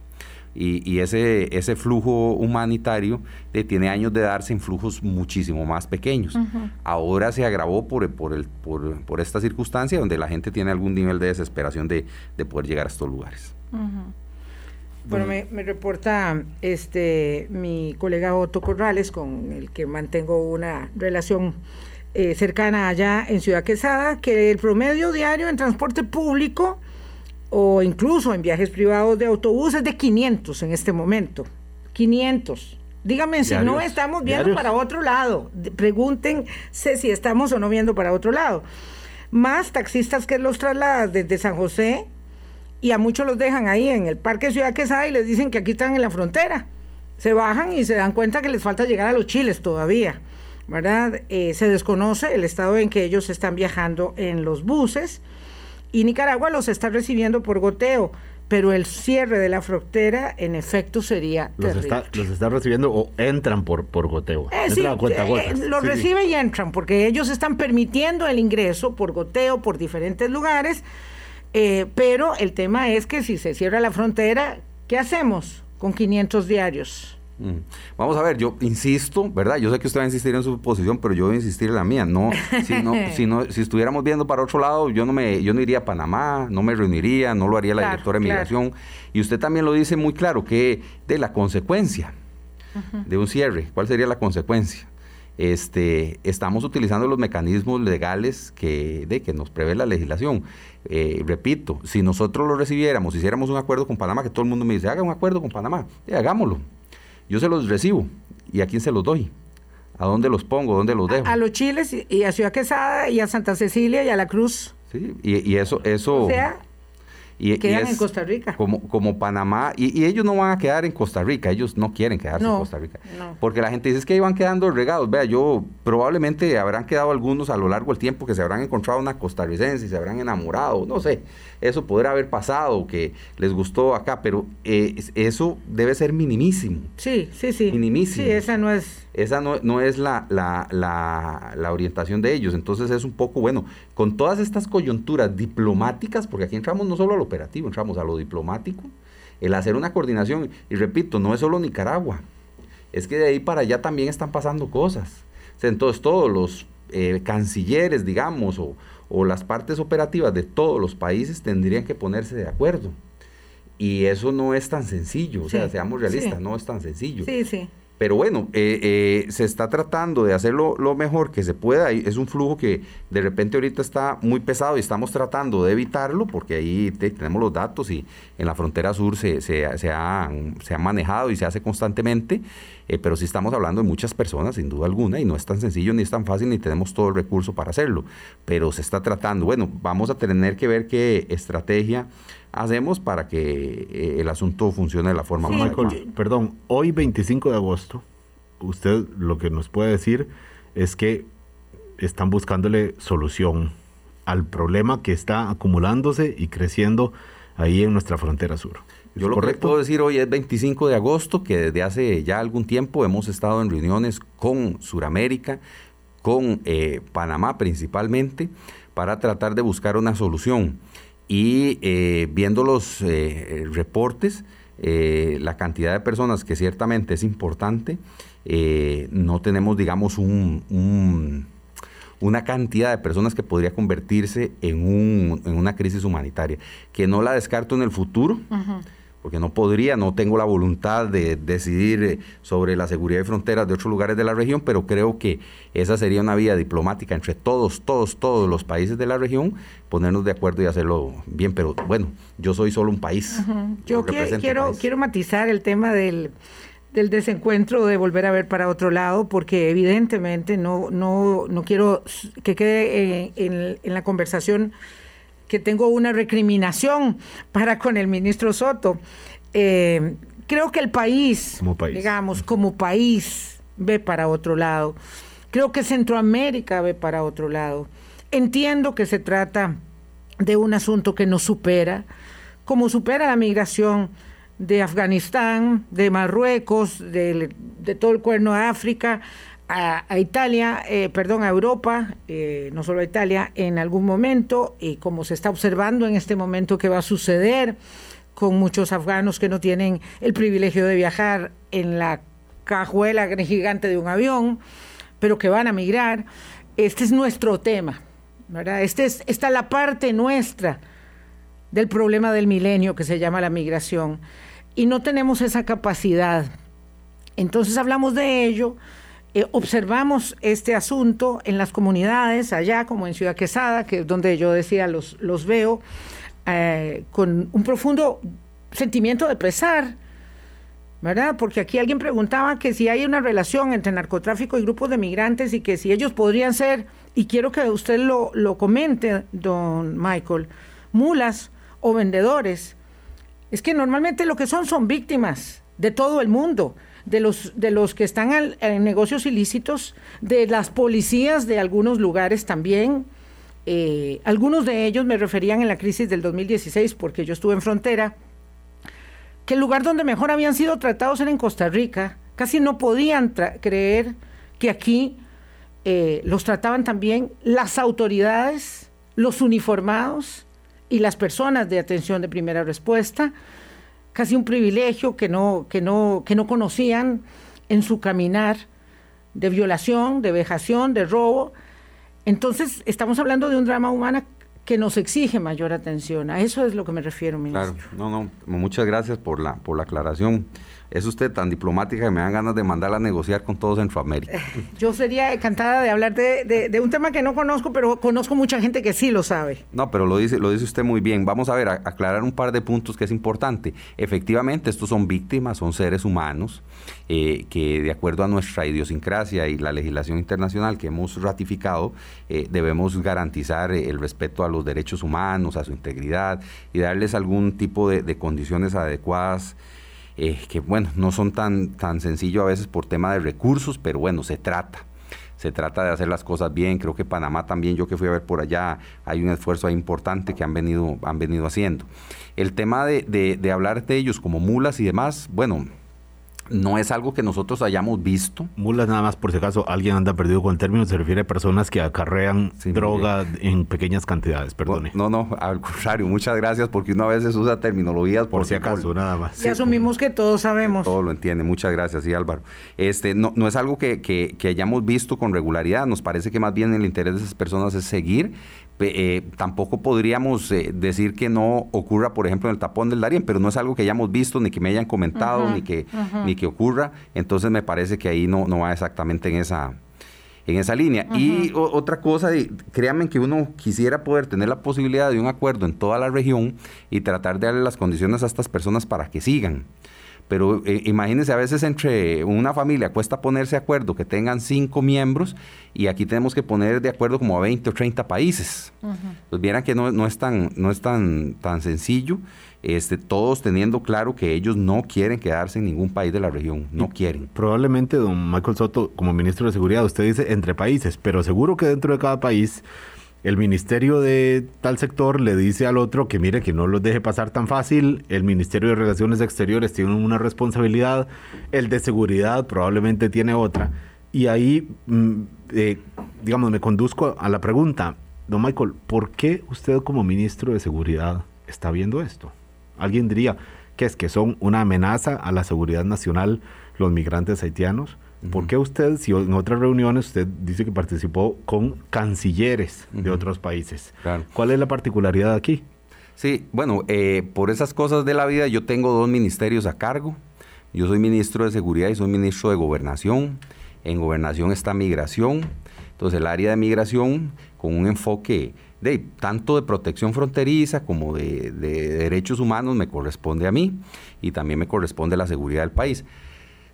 Y, ese, ese flujo humanitario tiene años de darse en flujos muchísimo más pequeños. Ahora se agravó por, por, el, por, por, esta circunstancia donde la gente tiene algún nivel de desesperación de, de poder llegar a estos lugares. Bueno, me, reporta este mi colega Otto Corrales, con el que mantengo una relación eh, cercana allá en Ciudad Quesada, que el promedio diario en transporte público o incluso en viajes privados de autobús es de 500 en este momento. 500. Dígame si no estamos viendo para otro lado. Pregúntense si estamos o no viendo para otro lado. Más taxistas que los trasladan desde San José y a muchos los dejan ahí en el Parque Ciudad Quesada y les dicen que aquí están en la frontera. Se bajan y se dan cuenta que les falta llegar a los chiles todavía, ¿verdad? Eh, se desconoce el estado en que ellos están viajando en los buses y Nicaragua los está recibiendo por goteo, pero el cierre de la frontera en efecto sería los terrible. está, los está recibiendo o entran por, por goteo. Eh, sí, cuentagotas. eh, los Sí, sí. reciben y entran porque ellos están permitiendo el ingreso por goteo por diferentes lugares, eh, pero el tema es que si se cierra la frontera, ¿qué hacemos con 500 diarios? Mm. Vamos a ver, yo insisto, ¿verdad? Yo sé que usted va a insistir en su posición, pero yo voy a insistir en la mía. No, si no, si no, si estuviéramos viendo para otro lado, yo no me, yo no iría a Panamá, no me reuniría, no lo haría la directora de claro. migración. Y usted también lo dice muy claro, que de la consecuencia de un cierre, ¿cuál sería la consecuencia? Este, estamos utilizando los mecanismos legales que, de, que nos prevé la legislación. Eh, repito, si nosotros lo recibiéramos, hiciéramos un acuerdo con Panamá, que todo el mundo me dice, haga un acuerdo con Panamá, eh, hagámoslo. Yo se los recibo. ¿Y a quién se los doy? ¿A dónde los pongo? ¿Dónde los dejo? A los Chiles y- y a Ciudad Quesada y a Santa Cecilia y a la Cruz. Sí, y, y eso, eso. O sea, y, y quedan es en Costa Rica. Como, como Panamá, y, y ellos no van a quedar en Costa Rica, ellos no quieren quedarse No, en Costa Rica. no. Porque la gente dice es que iban quedando regados. Vea, yo probablemente habrán quedado algunos a lo largo del tiempo que se habrán encontrado una costarricense y se habrán enamorado, no sé. Eso podrá haber pasado, que les gustó acá, pero eh, es- eso debe ser minimísimo. sí, sí, sí. Minimísimo. Sí, esa no es... Esa no, no es la, la, la- la orientación de ellos. Entonces es un poco, bueno, con todas estas coyunturas diplomáticas, porque aquí entramos no solo al operativo, entramos a lo diplomático, el hacer una coordinación, y repito, no es solo Nicaragua, es que de ahí para allá también están pasando cosas. Entonces todos los eh, cancilleres, digamos, o, o las partes operativas de todos los países tendrían que ponerse de acuerdo. Y eso no es tan sencillo, o sea, Sí, seamos realistas, sí. no es tan sencillo. Sí, sí. Pero bueno, eh, eh, se está tratando de hacerlo lo mejor que se pueda. Es un flujo que de repente ahorita está muy pesado y estamos tratando de evitarlo porque ahí te- tenemos los datos y en la frontera sur se, se, se ha, se ha manejado y se hace constantemente. eh, pero sí estamos hablando de muchas personas, sin duda alguna, y no es tan sencillo ni es tan fácil ni tenemos todo el recurso para hacerlo. Pero se está tratando. Bueno, vamos a tener que ver qué estrategia hacemos para que eh, el asunto funcione de la forma Sí, más Michael, adecuada. perdón, hoy 25 de agosto, usted lo que nos puede decir es que están buscándole solución al problema que está acumulándose y creciendo ahí en nuestra frontera sur. ¿Es Yo lo que correcto? puedo decir hoy es 25 de agosto, que desde hace ya algún tiempo hemos estado en reuniones con Suramérica, con eh, Panamá principalmente, para tratar de buscar una solución. Y eh, viendo los eh, reportes, eh, la cantidad de personas que ciertamente es importante, eh, no tenemos, digamos, un- un una cantidad de personas que podría convertirse en, un- en una crisis humanitaria, que no la descarto en el futuro, porque no podría, no tengo la voluntad de decidir eh, sobre la seguridad de fronteras de otros lugares de la región, pero creo que esa sería una vía diplomática entre todos, todos, todos los países de la región, ponernos de acuerdo y hacerlo bien, pero bueno, yo soy solo un país. Yo quiero, país. quiero matizar el tema del, del desencuentro, de volver a ver para otro lado, porque evidentemente no, no, no quiero que quede en, en- en la conversación que tengo una recriminación para con el ministro Soto. Eh, creo que el país, Como país. digamos, como país, ve para otro lado. Creo que Centroamérica ve para otro lado. Entiendo que se trata de un asunto que nos supera, como supera la migración de Afganistán, de Marruecos, del- de, todo el cuerno de África, a, a Italia, eh, perdón, a Europa, eh, no solo a Italia, en algún momento, y como se está observando en este momento que va a suceder con muchos afganos que no tienen el privilegio de viajar en la cajuela gigante de un avión, pero que van a migrar. Este es nuestro tema, ¿verdad? Este es, esta es la parte nuestra del problema del milenio que se llama la migración. Y no tenemos esa capacidad. Entonces hablamos de ello, eh, observamos este asunto en las comunidades, allá como en Ciudad Quesada, que es donde yo decía los, los veo, eh, con un profundo sentimiento de pesar, ¿verdad? Porque aquí alguien preguntaba que si hay una relación entre narcotráfico y grupos de migrantes y que si ellos podrían ser, y quiero que usted lo, lo comente, don Michael, mulas o vendedores. Es que normalmente lo que son son víctimas de todo el mundo, de los, de los que están en negocios ilícitos, de las policías de algunos lugares también. Eh, algunos de ellos me referían en la crisis del 2016 porque yo estuve en frontera que el lugar donde mejor habían sido tratados era en Costa Rica. Casi no podían creer que aquí eh, los trataban también las autoridades, los uniformados y las personas de atención de primera respuesta. Casi un privilegio que no, que no, que no conocían en su caminar de violación, de vejación, de robo. Entonces, estamos hablando de un drama humano que nos exige mayor atención. A eso es lo que me refiero, ministro. Claro, no, no, muchas gracias por la, por la aclaración es usted tan diplomática que me dan ganas de mandarla a negociar con todo Centroamérica. Eh, yo sería encantada de hablar de, un tema que no conozco, pero conozco mucha gente que sí lo sabe. No, pero lo dice, lo dice usted muy bien. Vamos a ver, aclarar un par de puntos que es importante. Efectivamente, estos son víctimas, son seres humanos eh, que de acuerdo a nuestra idiosincrasia y la legislación internacional que hemos ratificado, eh, debemos garantizar el respeto a los derechos humanos, a su integridad y darles algún tipo de condiciones adecuadas eh, que bueno, no son tan, tan sencillos a veces por tema de recursos, pero bueno, se trata. Se trata de hacer las cosas bien. Creo que Panamá también, yo que fui a ver por allá, hay un esfuerzo importante que han venido, han venido haciendo. El tema de, de, de hablar de ellos como mulas y demás, bueno, no es algo que nosotros hayamos visto. Mulas nada más, por si acaso alguien anda perdido con el término, se refiere a personas que acarrean droga en pequeñas cantidades, perdone. No, no, al contrario, muchas gracias porque uno a veces usa terminologías por, si acaso, nada más. Y asumimos que todos sabemos. Todo lo entiende, muchas gracias, sí Álvaro. Este, no, no es algo que, que, que hayamos visto con regularidad, nos parece que más bien el interés de esas personas es seguir eh, tampoco podríamos eh, decir que no ocurra, por ejemplo, en el tapón del Darién, pero no es algo que hayamos visto, ni que me hayan comentado, ni, que, ni que ocurra. Entonces me parece que ahí no, no va exactamente en esa, en esa línea. Y otra cosa, créanme que uno quisiera poder tener la posibilidad de un acuerdo en toda la región y tratar de darle las condiciones a estas personas para que sigan. Pero eh, imagínense, a veces entre una familia cuesta ponerse de acuerdo que tengan cinco miembros y aquí tenemos que poner de acuerdo como a 20 o 30 países. Pues vieran que no, es, tan, no es tan, tan sencillo, este, todos teniendo claro que ellos no quieren quedarse en ningún país de la región, no quieren. Probablemente, don Michael Soto, como ministro de Seguridad, usted dice entre países, pero seguro que dentro de cada país el ministerio de tal sector le dice al otro que mire que no los deje pasar tan fácil, el ministerio de Relaciones Exteriores tiene una responsabilidad, el de seguridad probablemente tiene otra. Y ahí, mm, eh, digamos, me conduzco a la pregunta, don Michael, ¿por qué usted como ministro de Seguridad está viendo esto? Alguien diría que es que son una amenaza a la seguridad nacional los migrantes haitianos ¿Por qué usted, si en otras reuniones usted dice que participó con cancilleres de otros países? ¿Cuál es la particularidad aquí? Sí, bueno, eh, por esas cosas de la vida yo tengo dos ministerios a cargo. Yo soy ministro de Seguridad y soy ministro de Gobernación. En Gobernación está Migración. Entonces el área de Migración con un enfoque de tanto de protección fronteriza como de, de derechos humanos me corresponde a mí y también me corresponde la seguridad del país.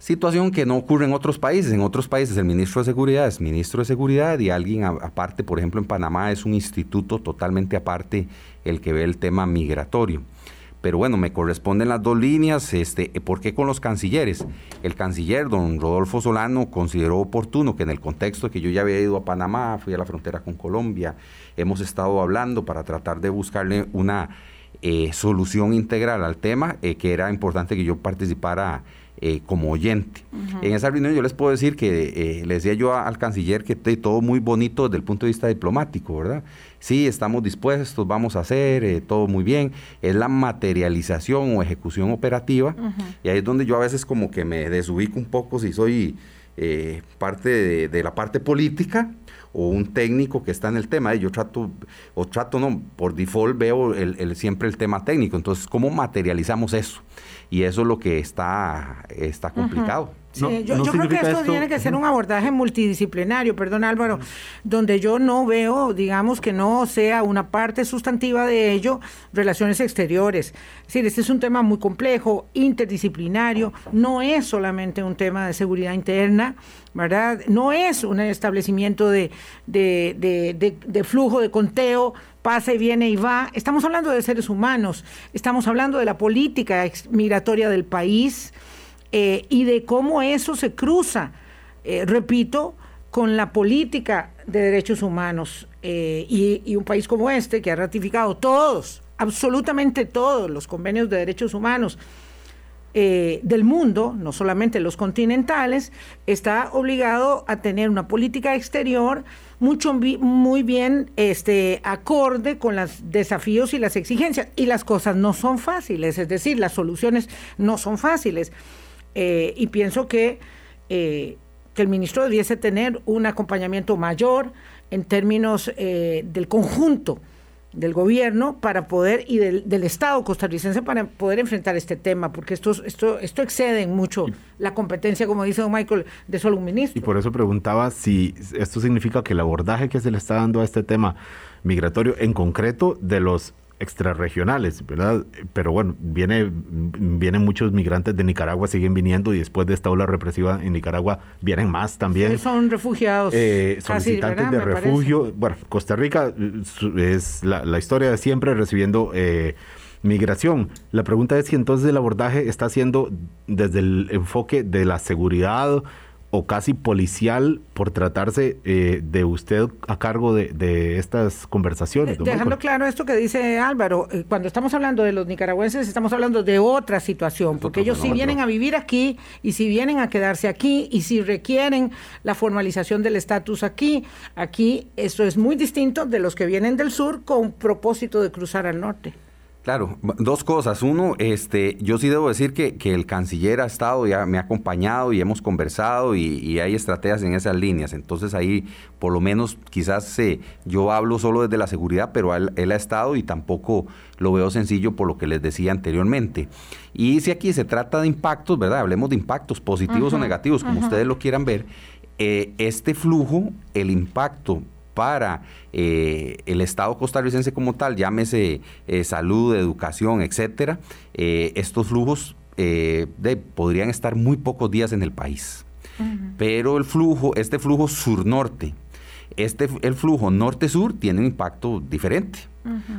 Situación que no ocurre en otros países. En otros países el ministro de Seguridad es ministro de Seguridad y alguien aparte, por ejemplo en Panamá es un instituto totalmente aparte el que ve el tema migratorio. Pero bueno, me corresponden las dos líneas. Este, ¿Por qué con los cancilleres? El canciller, don Rodolfo Solano, consideró oportuno que en el contexto que yo ya había ido a Panamá, fui a la frontera con Colombia, hemos estado hablando para tratar de buscarle una eh, solución integral al tema, eh, que era importante que yo participara eh, como oyente. En esa reunión yo les puedo decir que eh, le decía yo al canciller que todo muy bonito desde el punto de vista diplomático, ¿verdad? Sí, estamos dispuestos, vamos a hacer, eh, todo muy bien. Es la materialización o ejecución operativa. Y ahí es donde yo a veces como que me desubico un poco si soy parte de, la parte política o un técnico que está en el tema. Yo trato, o trato, no, por default veo el, siempre el tema técnico. Entonces, ¿cómo materializamos eso? Y eso es lo que está, está complicado. Sí, yo, creo que esto, tiene que ser un abordaje multidisciplinario, perdón Álvaro, donde yo no veo, digamos, que no sea una parte sustantiva de ello relaciones exteriores. Es decir, este es un tema muy complejo, interdisciplinario, no es solamente un tema de seguridad interna, ¿verdad? No es un establecimiento de, de, de, de flujo, de conteo pasa y viene y va. Estamos hablando de seres humanos, estamos hablando de la política migratoria del país eh, y de cómo eso se cruza, eh, repito, con la política de derechos humanos. Eh, y, un país como este, que ha ratificado todos, absolutamente todos los convenios de derechos humanos, del mundo, no solamente los continentales, está obligado a tener una política exterior mucho muy bien este acorde con los desafíos y las exigencias. Y las cosas no son fáciles es decir las soluciones no son fáciles. Eh, y pienso que eh, que el ministro debiese tener un acompañamiento mayor en términos del conjunto del gobierno para poder y del, del, Estado costarricense para poder enfrentar este tema, porque esto, esto, esto excede mucho la competencia, como dice don Michael, de solo un ministro. Y por eso preguntaba si esto significa que el abordaje que se le está dando a este tema migratorio, en concreto de los extrarregionales, ¿verdad? Pero bueno, viene, vienen muchos migrantes de Nicaragua, siguen viniendo y después de esta ola represiva en Nicaragua vienen más también. son refugiados. Eh, solicitantes de refugio. Bueno, Costa Rica es la, la, historia de siempre recibiendo eh, migración. La pregunta es si entonces el abordaje está siendo desde el enfoque de la seguridad o casi policial por tratarse eh, de usted a cargo de, estas conversaciones. Dejando claro esto que dice Álvaro, eh, cuando estamos hablando de los nicaragüenses estamos hablando de otra situación, porque ellos si vienen a vivir aquí y si vienen a quedarse aquí y si requieren la formalización del estatus aquí, aquí esto es muy distinto de los que vienen del sur con propósito de cruzar al norte. Claro, dos cosas. Uno, este, yo sí debo decir que, el canciller ha estado, ya me ha acompañado y hemos conversado y, hay estrategias en esas líneas. Entonces ahí, por lo menos, quizás eh, yo hablo solo desde la seguridad, pero él, ha estado y tampoco lo veo sencillo por lo que les decía anteriormente. Y si aquí se trata de impactos, ¿verdad? Hablemos de impactos positivos o negativos, como ustedes lo quieran ver. Eh, este flujo, el impacto para eh, el Estado costarricense como tal, llámese eh, salud, educación, etcétera, eh, estos flujos podrían estar muy pocos días en el país. Pero el flujo, este flujo sur-norte, este, el flujo norte-sur tiene un impacto diferente.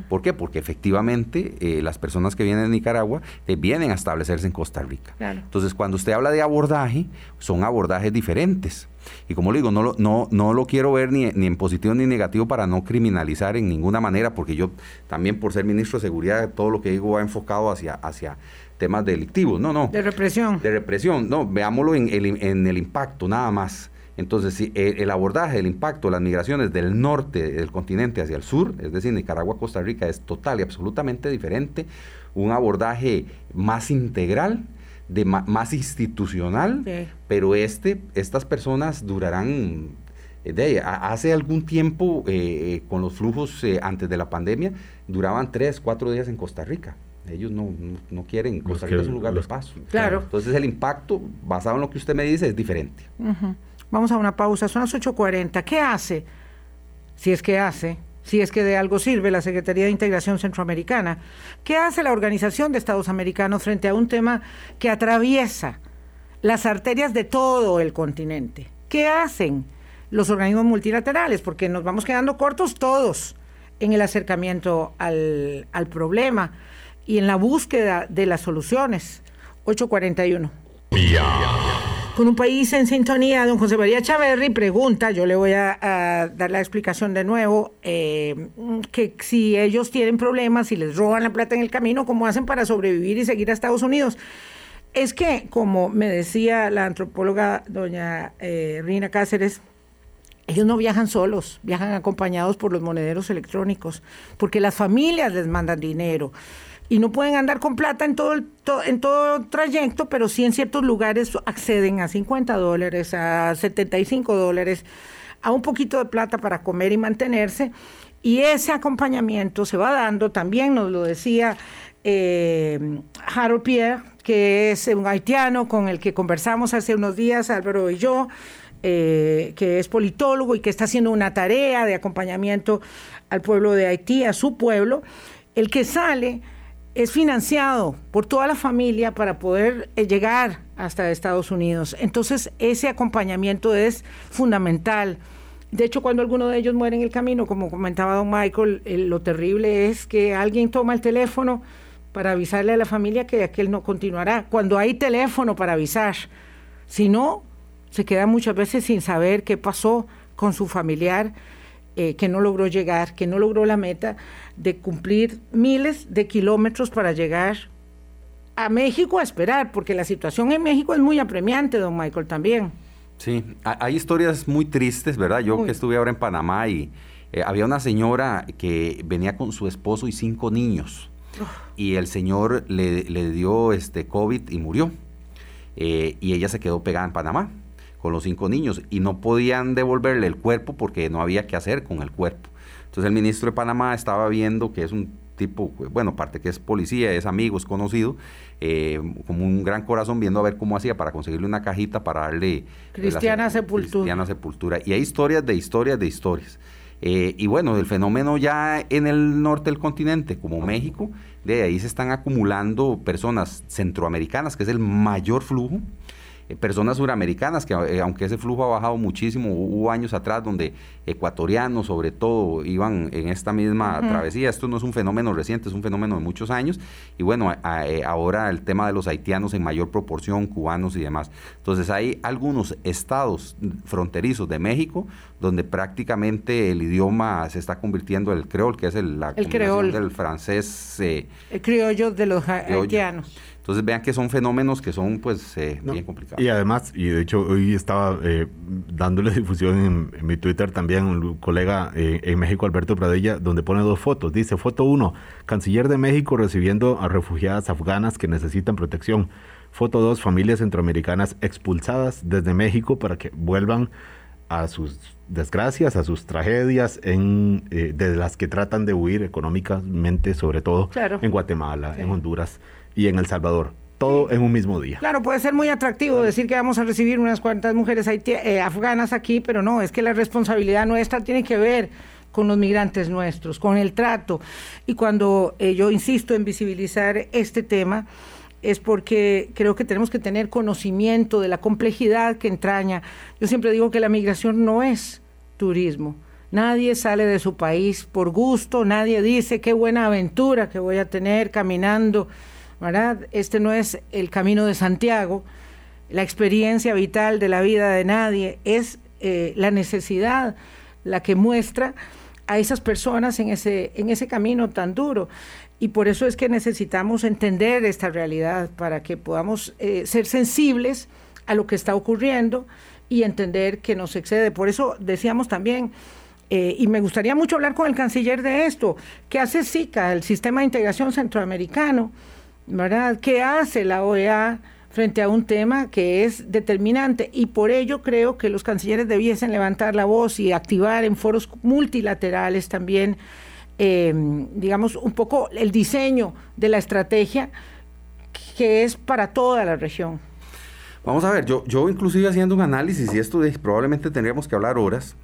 ¿Por qué? Porque efectivamente eh, las personas que vienen de Nicaragua eh, vienen a establecerse en Costa Rica. Entonces, cuando usted habla de abordaje, son abordajes diferentes. Y como le digo, no lo, no, no lo quiero ver ni, ni, en positivo ni negativo para no criminalizar en ninguna manera, porque yo también por ser ministro de Seguridad, todo lo que digo va enfocado hacia, hacia temas delictivos. No, no. De represión. De represión. No, veámoslo en en el impacto, nada más. Entonces, si el abordaje, el impacto de las migraciones del norte del continente hacia el sur, es decir, Nicaragua, Costa Rica, es total y absolutamente diferente, un abordaje más integral, de más institucional, pero este, estas personas durarán eh, de, hace algún tiempo, eh, eh, con los flujos antes de la pandemia, duraban tres, cuatro días en Costa Rica. Ellos no, quieren, Costa Rica es un lugar de paso. Claro. Entonces el impacto, basado en lo que usted me dice, es diferente. Vamos a una pausa, son las 8.40. ¿Qué hace? Si es que hace, si es que de algo sirve la Secretaría de Integración Centroamericana. ¿Qué hace la Organización de Estados Americanos frente a un tema que atraviesa las arterias de todo el continente? ¿Qué hacen los organismos multilaterales? Porque nos vamos quedando cortos todos en el acercamiento al, problema y en la búsqueda de las soluciones. 841 con un país en sintonía. Don José María Chaverri pregunta, yo le voy a, dar la explicación de nuevo, eh, que si ellos tienen problemas, si les roban la plata en el camino, ¿cómo hacen para sobrevivir y seguir a Estados Unidos? Es que, como me decía la antropóloga doña eh, Rina Cáceres, ellos no viajan solos, viajan acompañados por los monederos electrónicos, porque las familias les mandan dinero y no pueden andar con plata en todo, el, en todo trayecto, pero sí en ciertos lugares acceden a 50 dólares, a 75 dólares, a un poquito de plata para comer y mantenerse. Y ese acompañamiento se va dando, también nos lo decía eh, Harold Pierre, que es un haitiano con el que conversamos hace unos días, Álvaro y yo, eh, que es politólogo y que está haciendo una tarea de acompañamiento al pueblo de Haití, a su pueblo, el que sale es financiado por toda la familia para poder eh, llegar hasta Estados Unidos. Entonces, ese acompañamiento es fundamental. De hecho, cuando alguno de ellos muere en el camino, como comentaba don Michael, lo terrible es que alguien toma el teléfono para avisarle a la familia que aquel no continuará. Cuando hay teléfono para avisar, si no, se queda muchas veces sin saber qué pasó con su familiar eh, que no logró llegar, que no logró la meta de cumplir miles de kilómetros para llegar a México a esperar, porque la situación en México es muy apremiante, don Michael, también. Sí, hay historias muy tristes, ¿verdad? Yo que estuve ahora en Panamá y eh, había una señora que venía con su esposo y cinco niños. Y el señor le, dio este COVID y murió. Eh, y ella se quedó pegada en Panamá con los cinco niños y no podían devolverle el cuerpo porque no había qué hacer con el cuerpo. Entonces el ministro de Panamá estaba viendo que es un tipo, bueno, aparte que es policía, es amigo, es conocido, eh, como un gran corazón viendo a ver cómo hacía para conseguirle una cajita para darle... Cristiana sepultura. Cristiana sepultura. Y hay historias de historias de historias. Eh, y bueno, el fenómeno ya en el norte del continente, como México, de ahí se están acumulando personas centroamericanas, que es el mayor flujo, eh, personas suramericanas, que eh, aunque ese flujo ha bajado muchísimo, hubo años atrás donde ecuatorianos sobre todo iban en esta misma travesía. Esto no es un fenómeno reciente, es un fenómeno de muchos años. Y bueno, eh, ahora el tema de los haitianos en mayor proporción, cubanos y demás. Entonces hay algunos estados fronterizos de México donde prácticamente el idioma se está convirtiendo en el creol, que es el, la el del francés. el criollo de los haitianos. Entonces vean que son fenómenos que son pues eh, bien complicados. Y además, y de hecho hoy estaba eh, dándole difusión en, mi Twitter también un colega eh, en México, Alberto Pradilla, donde pone dos fotos. Dice, foto uno, canciller de México recibiendo a refugiadas afganas que necesitan protección. Foto dos, familias centroamericanas expulsadas desde México para que vuelvan a sus desgracias, a sus tragedias, en, de las que tratan de huir económicamente, sobre todo en Guatemala, en Honduras y en El Salvador. Todo en un mismo día. Claro, puede ser muy atractivo decir que vamos a recibir unas cuantas mujeres eh, afganas aquí, pero no, es que la responsabilidad nuestra tiene que ver con los migrantes nuestros, con el trato. Y cuando eh, yo insisto en visibilizar este tema, es porque creo que tenemos que tener conocimiento de la complejidad que entraña. Yo siempre digo que la migración no es turismo. Nadie sale de su país por gusto, nadie dice qué buena aventura que voy a tener caminando este no es el camino de Santiago, la experiencia vital de la vida de nadie, es eh, la necesidad la que muestra a esas personas en ese, en ese camino tan duro. Y por eso es que necesitamos entender esta realidad para que podamos eh, ser sensibles a lo que está ocurriendo y entender que nos excede. Por eso decíamos también, eh, y me gustaría mucho hablar con el canciller de esto, ¿qué hace SICA, el Sistema de Integración Centroamericano? ¿Verdad? ¿Qué hace la OEA frente a un tema que es determinante? Y por ello creo que los cancilleres debiesen levantar la voz y activar en foros multilaterales también, em, digamos, un poco el diseño de la estrategia que es para toda la región. Vamos a ver, yo, yo inclusive haciendo un análisis, y esto probablemente tendríamos que hablar horas,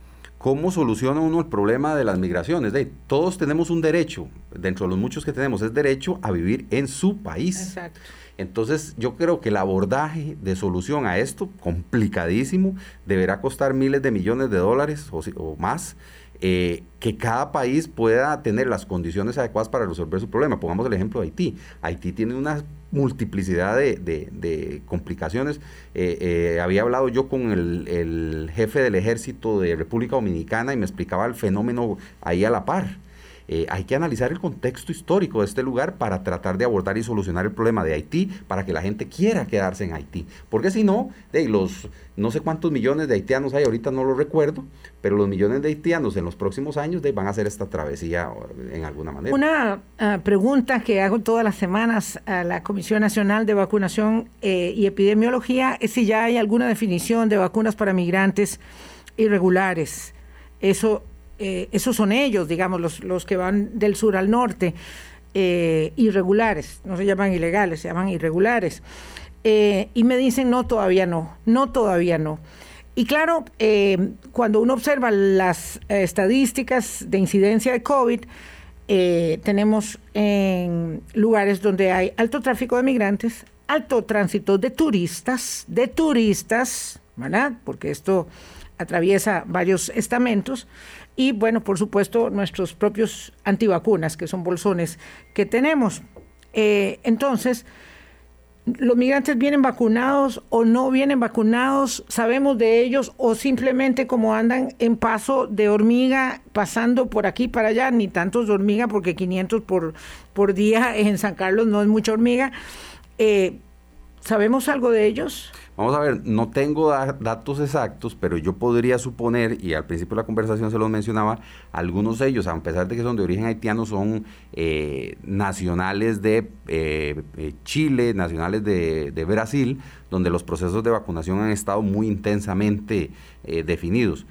¿Cómo soluciona uno el problema de las migraciones? De, todos tenemos un derecho, dentro de los muchos que tenemos, es derecho a vivir en su país. Exacto. Entonces, yo creo que el abordaje de solución a esto, complicadísimo, deberá costar miles de millones de dólares o, más. Eh, que cada país pueda tener las condiciones adecuadas para resolver su problema. Pongamos el ejemplo de Haití. Haití tiene una multiplicidad de, complicaciones. Eh, eh, había hablado yo con el, jefe del ejército de República Dominicana y me explicaba el fenómeno ahí a la par. Eh, hay que analizar el contexto histórico de este lugar para tratar de abordar y solucionar el problema de Haití, para que la gente quiera quedarse en Haití. Porque si no, de los no sé cuántos millones de haitianos hay, ahorita no lo recuerdo, pero los millones de haitianos en los próximos años van a hacer esta travesía en alguna manera. Una ah, pregunta que hago todas las semanas a la Comisión Nacional de Vacunación eh, y Epidemiología es si ya hay alguna definición de vacunas para migrantes irregulares. Eso eh, esos son ellos, digamos, los, los, que van del sur al norte, eh, irregulares, no se llaman ilegales, se llaman irregulares. Eh, y me dicen, no, todavía no, no, todavía no. Y claro, cuando uno observa las estadísticas de incidencia de COVID, tenemos en lugares donde hay alto tráfico de migrantes, alto tránsito de turistas, de turistas, ¿verdad? Porque esto atraviesa varios estamentos, y bueno, por supuesto, nuestros propios antivacunas, que son bolsones que tenemos. Eh, entonces, los migrantes vienen vacunados o no vienen vacunados, sabemos de ellos o simplemente como andan en paso de hormiga, pasando por aquí para allá, ni tantos de hormiga porque 500 por, por día en San Carlos no es mucha hormiga. Eh, ¿Sabemos algo de ellos? Vamos a ver, no tengo datos exactos, pero yo podría suponer, y al principio de la conversación se los mencionaba, algunos de ellos, a pesar de que son de origen haitiano, son eh, nacionales de eh, eh, Chile, nacionales de, de, Brasil, donde los procesos de vacunación han estado muy intensamente definidos.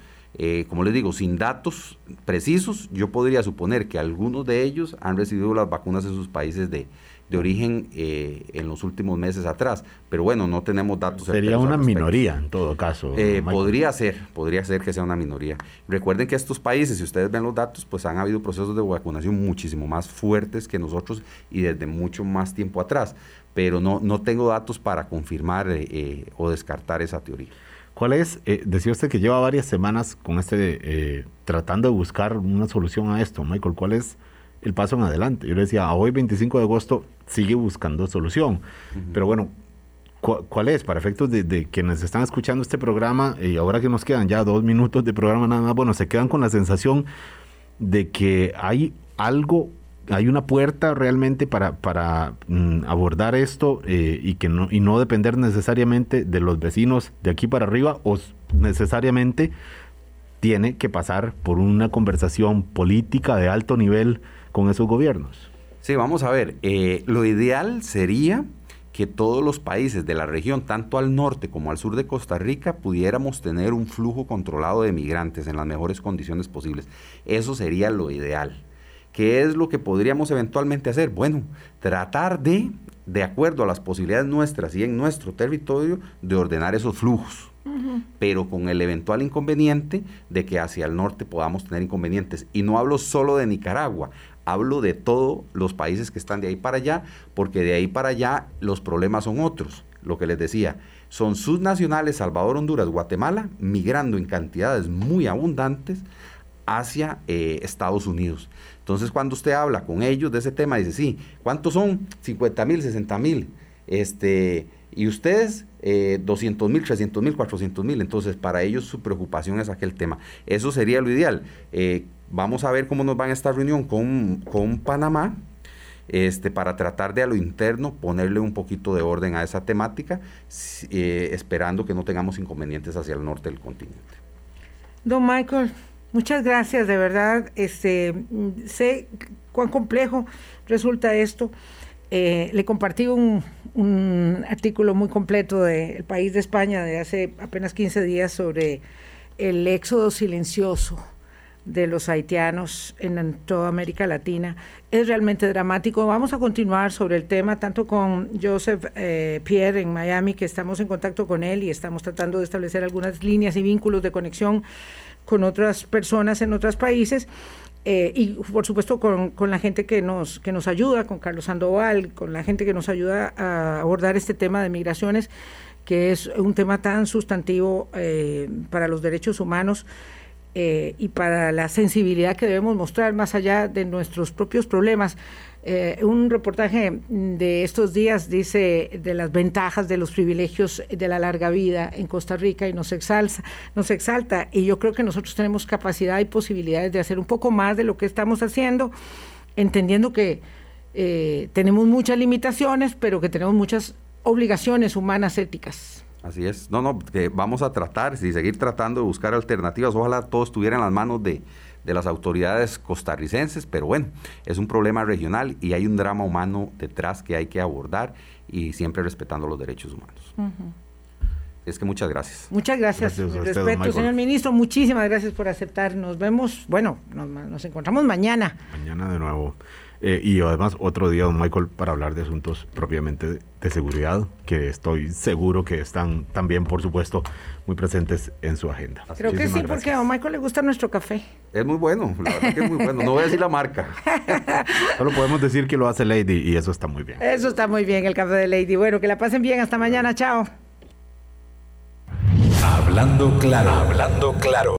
como les digo, sin datos precisos, yo podría suponer que algunos de ellos han recibido las vacunas en sus países de, de origen eh, en los últimos meses atrás. Pero bueno, no tenemos datos. Sería una minoría en todo caso. Eh, podría ser, podría ser que sea una minoría. Recuerden que estos países, si ustedes ven los datos, pues han habido procesos de vacunación muchísimo más fuertes que nosotros y desde mucho más tiempo atrás. Pero no, no tengo datos para confirmar eh, o descartar esa teoría. ¿Cuál es? decía usted que lleva varias semanas con este, tratando de buscar una solución a esto, Michael. ¿Cuál es? El paso en adelante. Yo le decía, a hoy 25 de agosto sigue buscando solución. Pero bueno, ¿cuál es? Para efectos de, quienes están escuchando este programa, y ahora que nos quedan ya dos minutos de programa nada más, bueno, se quedan con la sensación de que hay algo, hay una puerta realmente para, para mm, abordar esto eh, y, que no, y no depender necesariamente de los vecinos de aquí para arriba o necesariamente tiene que pasar por una conversación política de alto nivel con esos gobiernos. Sí, vamos a ver, eh, lo ideal sería que todos los países de la región, tanto al norte como al sur de Costa Rica, pudiéramos tener un flujo controlado de migrantes en las mejores condiciones posibles. Eso sería lo ideal. ¿Qué es lo que podríamos eventualmente hacer? Bueno, tratar de, de acuerdo a las posibilidades nuestras y en nuestro territorio, de ordenar esos flujos. pero con el eventual inconveniente de que hacia el norte podamos tener inconvenientes. Y no hablo solo de Nicaragua, hablo de todos los países que están de ahí para allá, porque de ahí para allá los problemas son otros. Lo que les decía, son sus nacionales, Salvador, Honduras, Guatemala, migrando en cantidades muy abundantes hacia eh, Estados Unidos. Entonces, cuando usted habla con ellos de ese tema, dice, sí, ¿cuántos son? 50 mil, 60 mil. Este, y ustedes, eh, 200 mil, 300 mil, 400 mil. Entonces, para ellos su preocupación es aquel tema. Eso sería lo ideal. Eh, Vamos a ver cómo nos va en esta reunión con, con Panamá, este, para tratar de a lo interno ponerle un poquito de orden a esa temática, eh, esperando que no tengamos inconvenientes hacia el norte del continente. Don Michael, muchas gracias, de verdad. Este, sé cuán complejo resulta esto. Eh, le compartí un, artículo muy completo de El País de España de hace apenas 15 días sobre el éxodo silencioso de los haitianos en, toda América Latina es realmente dramático. Vamos a continuar sobre el tema, tanto con Joseph eh, Pierre en Miami, que estamos en contacto con él y estamos tratando de establecer algunas líneas y vínculos de conexión con otras personas en otros países. Eh, y por supuesto con, con, la gente que nos, que nos ayuda, con Carlos Sandoval, con la gente que nos ayuda a abordar este tema de migraciones, que es un tema tan sustantivo eh, para los derechos humanos. Eh, y para la sensibilidad que debemos mostrar más allá de nuestros propios problemas. Eh, un reportaje de estos días dice de las ventajas de los privilegios de la larga vida en Costa Rica y nos exalta, nos exalta y yo creo que nosotros tenemos capacidad y posibilidades de hacer un poco más de lo que estamos haciendo, entendiendo que eh, tenemos muchas limitaciones, pero que tenemos muchas obligaciones humanas éticas. Así es. No, no, que vamos a tratar y seguir tratando de buscar alternativas. Ojalá todo estuviera en las manos de, las autoridades costarricenses, pero bueno, es un problema regional y hay un drama humano detrás que hay que abordar y siempre respetando los derechos humanos. Es que muchas gracias. Muchas gracias. respeto, señor ministro. Muchísimas gracias por aceptar. Nos vemos, bueno, nos, nos encontramos mañana. Mañana de nuevo. Eh, y además otro día, don Michael, para hablar de asuntos propiamente de, seguridad, que estoy seguro que están también, por supuesto, muy presentes en su agenda. Creo que sí, porque a don Michael le gusta nuestro café. Es muy bueno, la verdad que es muy bueno. No voy a decir la marca. Solo podemos decir que lo hace Lady y eso está muy bien. Eso está muy bien, el café de Lady. Bueno, que la pasen bien. Hasta mañana. Chao. Hablando claro, hablando claro.